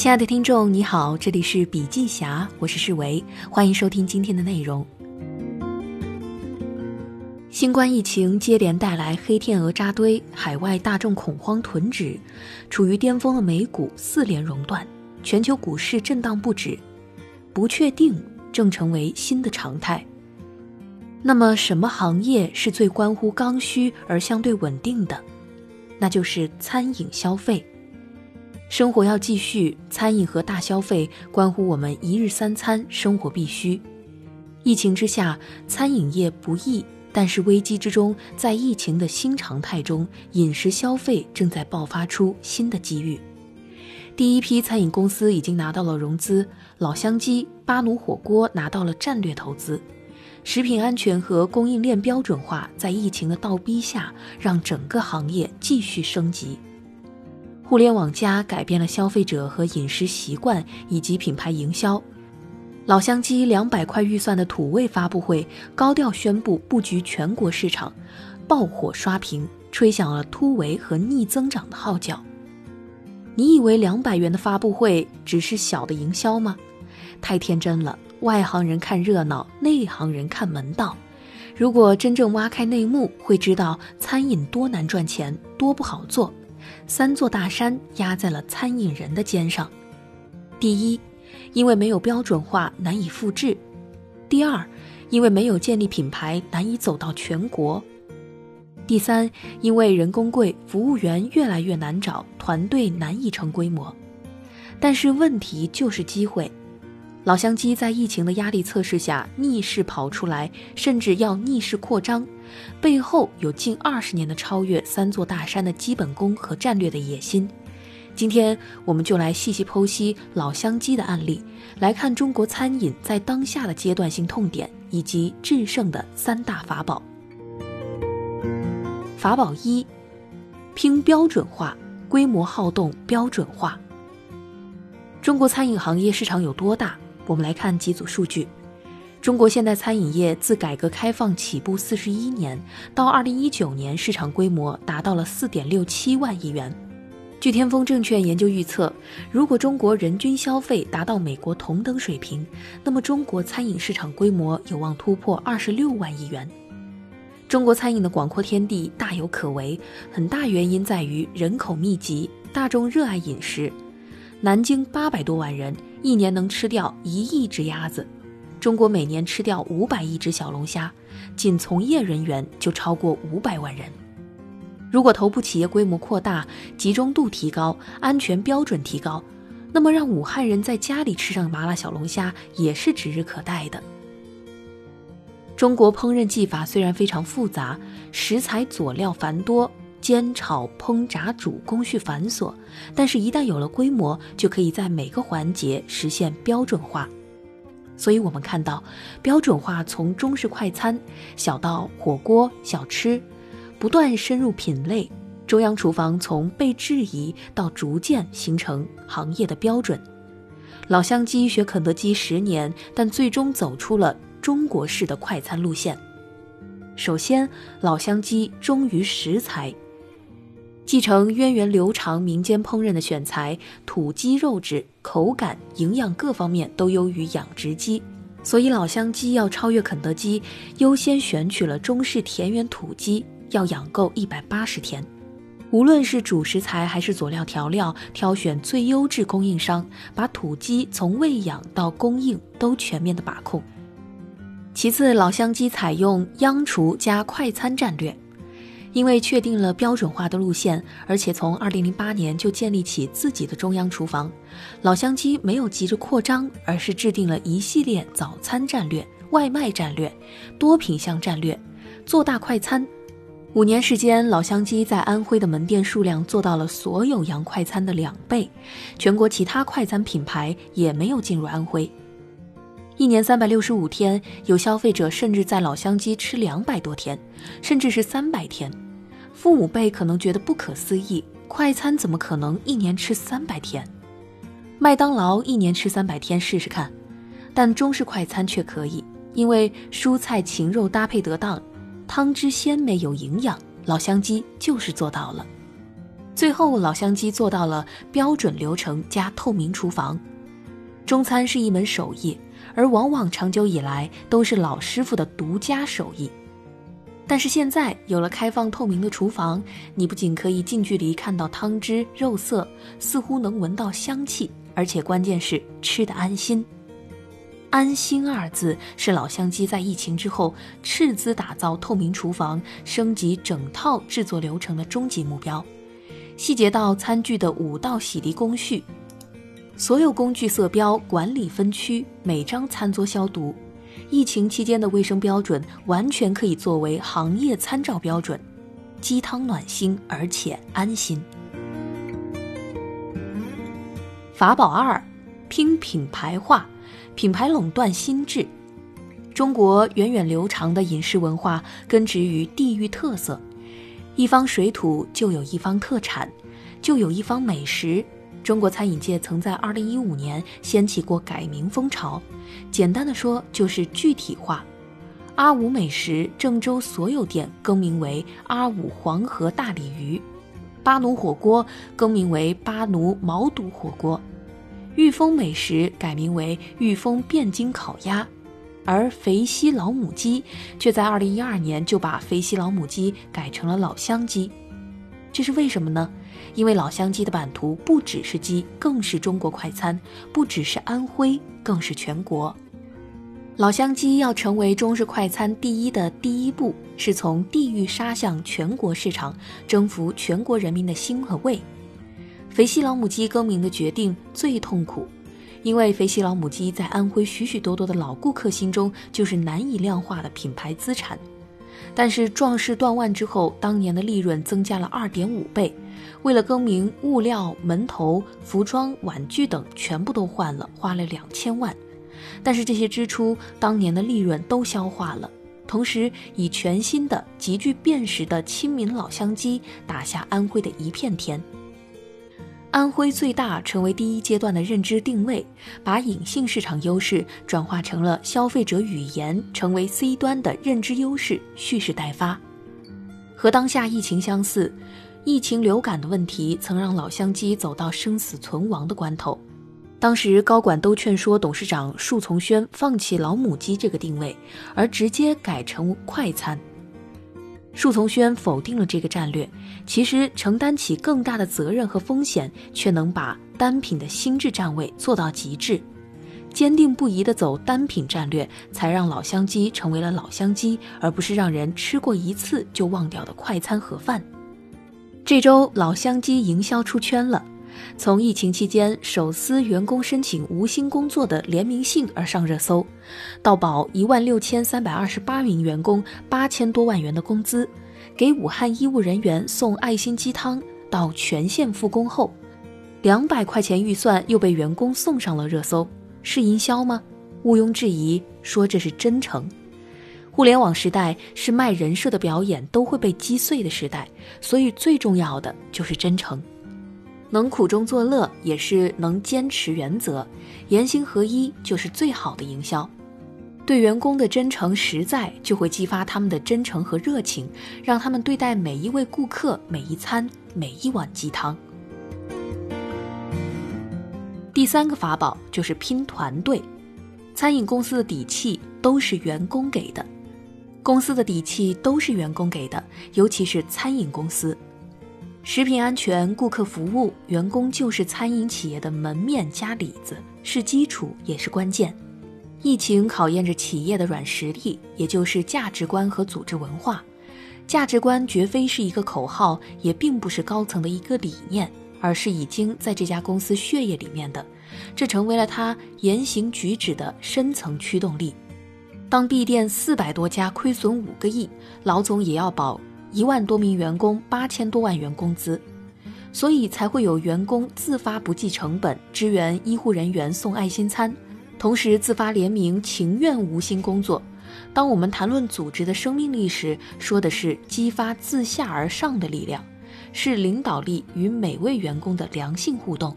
亲爱的听众，你好，这里是笔记侠，我是世维，欢迎收听今天的内容。新冠疫情接连带来黑天鹅扎堆，海外大众恐慌囤纸，处于巅峰的美股四连熔断，全球股市震荡不止，不确定正成为新的常态。那么，什么行业是最关乎刚需而相对稳定的？那就是餐饮消费。生活要继续，餐饮和大消费关乎我们一日三餐，生活必须。疫情之下，餐饮业不易，但是危机之中，在疫情的新常态中，饮食消费正在爆发出新的机遇。第一批餐饮公司已经拿到了融资，老乡鸡、巴奴火锅拿到了战略投资。食品安全和供应链标准化在疫情的倒逼下，让整个行业继续升级。互联网加改变了消费者和饮食习惯以及品牌营销。老乡鸡两百块预算的土味发布会高调宣布布局全国市场，爆火刷屏，吹响了突围和逆增长的号角。你以为两百元的发布会只是小的营销吗？太天真了！外行人看热闹，内行人看门道。如果真正挖开内幕，会知道餐饮多难赚钱，多不好做。三座大山压在了餐饮人的肩上：第一，因为没有标准化，难以复制；第二，因为没有建立品牌，难以走到全国；第三，因为人工贵，服务员越来越难找，团队难以成规模。但是问题就是机会。老乡鸡在疫情的压力测试下逆势跑出来，甚至要逆势扩张，背后有近二十年的超越三座大山的基本功和战略的野心。今天我们就来细细剖析老乡鸡的案例，来看中国餐饮在当下的阶段性痛点以及制胜的三大法宝。法宝一：拼标准化，规模好动标准化。中国餐饮行业市场有多大？我们来看几组数据：中国现代餐饮业自改革开放起步四十一年，到二零一九年市场规模达到了四点六七万亿元。据天风证券研究预测，如果中国人均消费达到美国同等水平，那么中国餐饮市场规模有望突破二十六万亿元。中国餐饮的广阔天地大有可为，很大原因在于人口密集，大众热爱饮食。南京八百多万人。一年能吃掉一亿只鸭子，中国每年吃掉五百亿只小龙虾，仅从业人员就超过五百万人。如果头部企业规模扩大、集中度提高、安全标准提高，那么让武汉人在家里吃上麻辣小龙虾也是指日可待的。中国烹饪技法虽然非常复杂，食材佐料繁多。煎炒烹炸煮工序繁琐，但是，一旦有了规模，就可以在每个环节实现标准化。所以，我们看到标准化从中式快餐小到火锅小吃，不断深入品类，中央厨房从被质疑到逐渐形成行业的标准。老乡鸡学肯德基十年，但最终走出了中国式的快餐路线。首先，老乡鸡忠于食材。继承渊源流长民间烹饪的选材，土鸡肉质、口感、营养各方面都优于养殖鸡，所以老乡鸡要超越肯德基，优先选取了中式田园土鸡，要养够一百八十天。无论是主食材还是佐料调料，挑选最优质供应商，把土鸡从喂养到供应都全面的把控。其次，老乡鸡采用央厨加快餐战略。因为确定了标准化的路线，而且从二零零八年就建立起自己的中央厨房，老乡鸡没有急着扩张，而是制定了一系列早餐战略、外卖战略、多品项战略，做大快餐。五年时间，老乡鸡在安徽的门店数量做到了所有洋快餐的两倍，全国其他快餐品牌也没有进入安徽。一年三百六十五天，有消费者甚至在老乡鸡吃两百多天，甚至是三百天。父母辈可能觉得不可思议，快餐怎么可能一年吃三百天？麦当劳一年吃三百天试试看，但中式快餐却可以，因为蔬菜禽肉搭配得当，汤汁鲜美有营养，老乡鸡就是做到了。最后，老乡鸡做到了标准流程加透明厨房。中餐是一门手艺，而往往长久以来都是老师傅的独家手艺。但是现在有了开放透明的厨房，你不仅可以近距离看到汤汁、肉色，似乎能闻到香气，而且关键是吃的安心。安心二字是老乡鸡在疫情之后斥资打造透明厨房、升级整套制作流程的终极目标。细节到餐具的五道洗涤工序，所有工具色标管理分区，每张餐桌消毒。疫情期间的卫生标准完全可以作为行业参照标准。鸡汤暖心而且安心。法宝二，拼品牌化，品牌垄断心智。中国源远流长的饮食文化根植于地域特色，一方水土就有一方特产，就有一方美食。中国餐饮界曾在2015年掀起过改名风潮，简单的说就是具体化。阿五美食郑州所有店更名为阿五黄河大鲤鱼，巴奴火锅更名为巴奴毛肚火锅，裕丰美食改名为裕丰汴京烤鸭，而肥西老母鸡却在2012年就把肥西老母鸡改成了老乡鸡，这是为什么呢？因为老乡鸡的版图不只是鸡，更是中国快餐；不只是安徽，更是全国。老乡鸡要成为中式快餐第一的第一步，是从地域杀向全国市场，征服全国人民的心和胃。肥西老母鸡更名的决定最痛苦，因为肥西老母鸡在安徽许许多多的老顾客心中就是难以量化的品牌资产。但是壮士断腕之后，当年的利润增加了二点五倍。为了更名，物料、门头、服装、碗具等全部都换了，花了两千万。但是这些支出，当年的利润都消化了，同时以全新的、极具辨识的亲民老乡鸡打下安徽的一片天。安徽最大成为第一阶段的认知定位，把隐性市场优势转化成了消费者语言，成为 C 端的认知优势，蓄势待发。和当下疫情相似。疫情流感的问题曾让老乡鸡走到生死存亡的关头，当时高管都劝说董事长束从轩放弃老母鸡这个定位，而直接改成快餐。束从轩否定了这个战略，其实承担起更大的责任和风险，却能把单品的心智站位做到极致，坚定不移地走单品战略，才让老乡鸡成为了老乡鸡，而不是让人吃过一次就忘掉的快餐盒饭。这周老乡鸡营销出圈了，从疫情期间手撕员工申请无薪工作的联名信而上热搜，到保一万六千三百二十八名员工八千多万元的工资，给武汉医务人员送爱心鸡汤，到全线复工后，两百块钱预算又被员工送上了热搜，是营销吗？毋庸置疑，说这是真诚。互联网时代是卖人设的表演都会被击碎的时代，所以最重要的就是真诚，能苦中作乐也是能坚持原则，言行合一就是最好的营销。对员工的真诚实在，就会激发他们的真诚和热情，让他们对待每一位顾客、每一餐、每一碗鸡汤。第三个法宝就是拼团队，餐饮公司的底气都是员工给的。公司的底气都是员工给的，尤其是餐饮公司，食品安全、顾客服务，员工就是餐饮企业的门面加里子，是基础也是关键。疫情考验着企业的软实力，也就是价值观和组织文化。价值观绝非是一个口号，也并不是高层的一个理念，而是已经在这家公司血液里面的，这成为了他言行举止的深层驱动力。当闭店四百多家，亏损五个亿，老总也要保一万多名员工八千多万元工资，所以才会有员工自发不计成本支援医护人员送爱心餐，同时自发联名情愿无薪工作。当我们谈论组织的生命力时，说的是激发自下而上的力量，是领导力与每位员工的良性互动。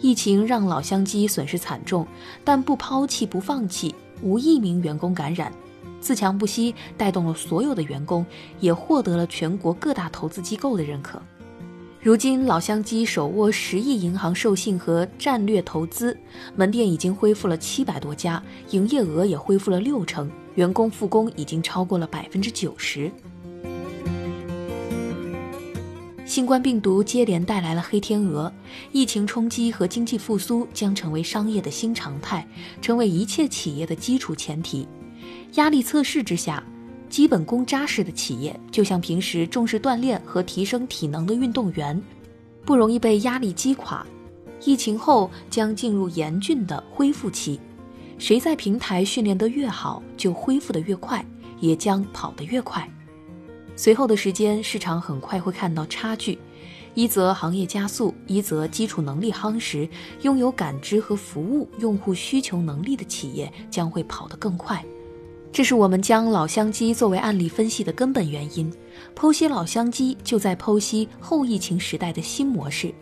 疫情让老乡鸡损失惨重，但不抛弃不放弃。无一名员工感染，自强不息，带动了所有的员工，也获得了全国各大投资机构的认可。如今，老乡鸡手握十亿银行授信和战略投资，门店已经恢复了七百多家，营业额也恢复了六成，员工复工已经超过了百分之九十。新冠病毒接连带来了黑天鹅，疫情冲击和经济复苏将成为商业的新常态，成为一切企业的基础前提。压力测试之下。基本功扎实的企业，就像平时重视锻炼和提升体能的运动员，不容易被压力击垮。疫情后将进入严峻的恢复期，谁在平台训练得越好，就恢复得越快，也将跑得越快。随后的时间，市场很快会看到差距：一则行业加速，一则基础能力夯实，拥有感知和服务用户需求能力的企业将会跑得更快。这是我们将老乡鸡作为案例分析的根本原因。剖析老乡鸡，就在剖析后疫情时代的新模式。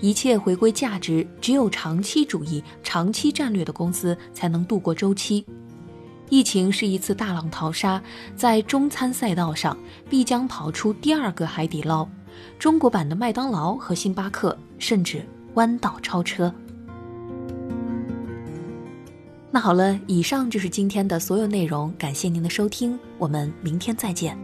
一切回归价值，只有长期主义、长期战略的公司才能度过周期。疫情是一次大浪淘沙，在中餐赛道上必将跑出第二个海底捞，中国版的麦当劳和星巴克，甚至弯道超车。那好了，以上就是今天的所有内容，感谢您的收听，我们明天再见。